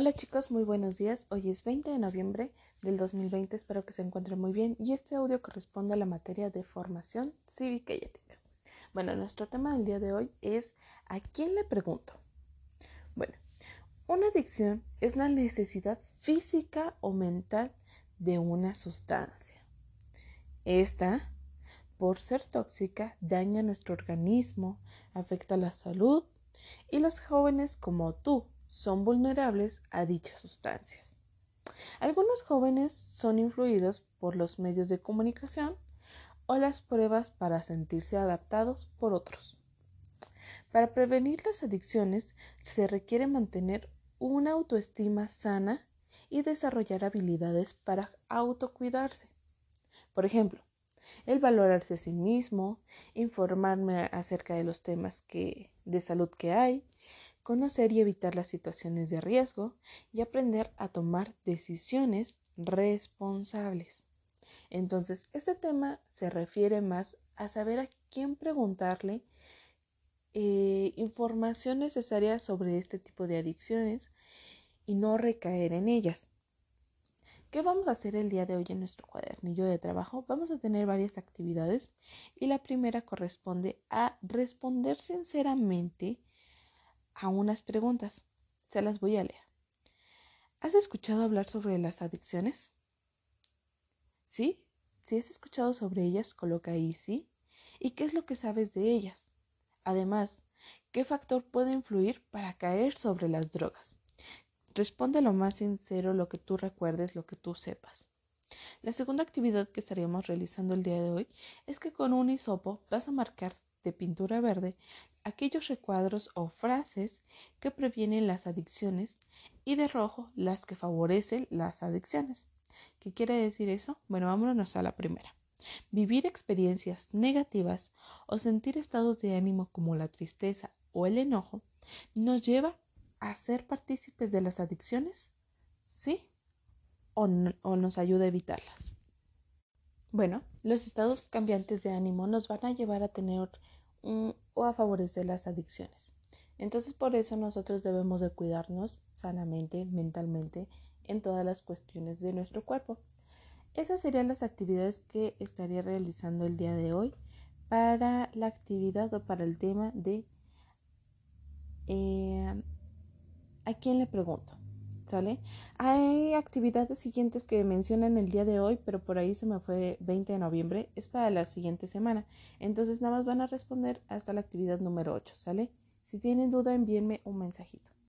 Hola chicos, muy buenos días. Hoy es 20 de noviembre del 2020, espero que se encuentren muy bien y este audio corresponde a la materia de formación cívica y ética. Bueno, nuestro tema del día de hoy es ¿a quién le pregunto? Bueno, una adicción es la necesidad física o mental de una sustancia. Esta, por ser tóxica, daña nuestro organismo, afecta la salud y los jóvenes como tú son vulnerables a dichas sustancias. Algunos jóvenes son influidos por los medios de comunicación o las pruebas para sentirse adaptados por otros. Para prevenir las adicciones se requiere mantener una autoestima sana y desarrollar habilidades para autocuidarse. Por ejemplo, el valorarse a sí mismo, informarme acerca de los temas de salud que hay, conocer y evitar las situaciones de riesgo y aprender a tomar decisiones responsables. Entonces, este tema se refiere más a saber a quién preguntarle eh, información necesaria sobre este tipo de adicciones y no recaer en ellas. ¿Qué vamos a hacer el día de hoy en nuestro cuadernillo de trabajo? Vamos a tener varias actividades y la primera corresponde a responder sinceramente a unas preguntas. Se las voy a leer. ¿Has escuchado hablar sobre las adicciones? ¿Sí? Si has escuchado sobre ellas, coloca ahí sí. ¿Y qué es lo que sabes de ellas? Además, ¿qué factor puede influir para caer sobre las drogas? Responde lo más sincero lo que tú recuerdes, lo que tú sepas. La segunda actividad que estaríamos realizando el día de hoy es que con un hisopo vas a marcar de pintura verde aquellos recuadros o frases que previenen las adicciones y de rojo las que favorecen las adicciones. ¿Qué quiere decir eso? Bueno, vámonos a la primera. Vivir experiencias negativas o sentir estados de ánimo como la tristeza o el enojo nos lleva a ser partícipes de las adicciones, ¿sí? O, o nos ayuda a evitarlas. Bueno, los estados cambiantes de ánimo nos van a llevar a tener o a favorecer las adicciones. Entonces por eso nosotros debemos de cuidarnos sanamente, mentalmente, en todas las cuestiones de nuestro cuerpo. Esas serían las actividades que estaría realizando el día de hoy para la actividad o para el tema de eh, a quién le pregunto. ¿Sale? Hay actividades siguientes que mencionan el día de hoy, pero por ahí se me fue 20 de noviembre, es para la siguiente semana. Entonces nada más van a responder hasta la actividad número 8, ¿sale? Si tienen duda, envíenme un mensajito.